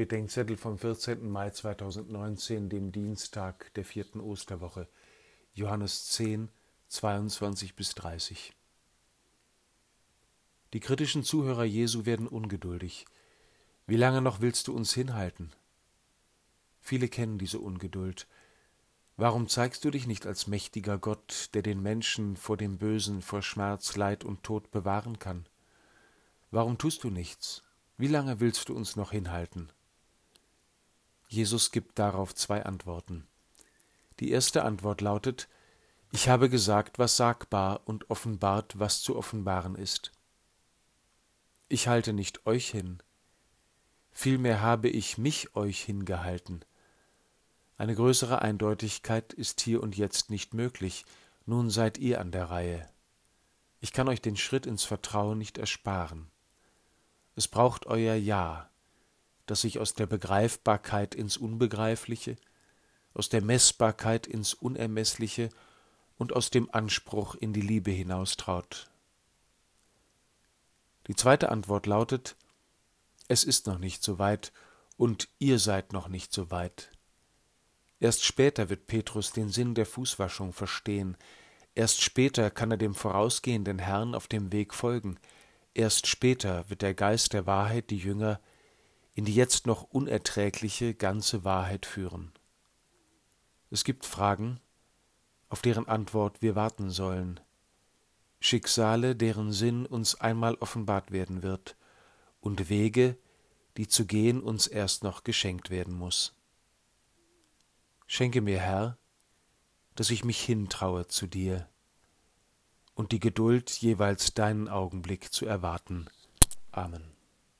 Bedenkzettel vom 14. Mai 2019, dem Dienstag der vierten Osterwoche. Johannes 10, 22 bis 30. Die kritischen Zuhörer Jesu werden ungeduldig. Wie lange noch willst du uns hinhalten? Viele kennen diese Ungeduld. Warum zeigst du dich nicht als mächtiger Gott, der den Menschen vor dem Bösen, vor Schmerz, Leid und Tod bewahren kann? Warum tust du nichts? Wie lange willst du uns noch hinhalten? Jesus gibt darauf zwei Antworten. Die erste Antwort lautet Ich habe gesagt, was sagbar und offenbart, was zu offenbaren ist. Ich halte nicht euch hin, vielmehr habe ich mich euch hingehalten. Eine größere Eindeutigkeit ist hier und jetzt nicht möglich, nun seid ihr an der Reihe. Ich kann euch den Schritt ins Vertrauen nicht ersparen. Es braucht euer Ja, das sich aus der Begreifbarkeit ins Unbegreifliche, aus der Messbarkeit ins Unermessliche und aus dem Anspruch in die Liebe hinaustraut. Die zweite Antwort lautet Es ist noch nicht so weit und ihr seid noch nicht so weit. Erst später wird Petrus den Sinn der Fußwaschung verstehen, erst später kann er dem vorausgehenden Herrn auf dem Weg folgen, erst später wird der Geist der Wahrheit die Jünger in die jetzt noch unerträgliche ganze Wahrheit führen. Es gibt Fragen, auf deren Antwort wir warten sollen, Schicksale, deren Sinn uns einmal offenbart werden wird, und Wege, die zu gehen uns erst noch geschenkt werden muss. Schenke mir, Herr, dass ich mich hintraue zu dir und die Geduld, jeweils deinen Augenblick zu erwarten. Amen.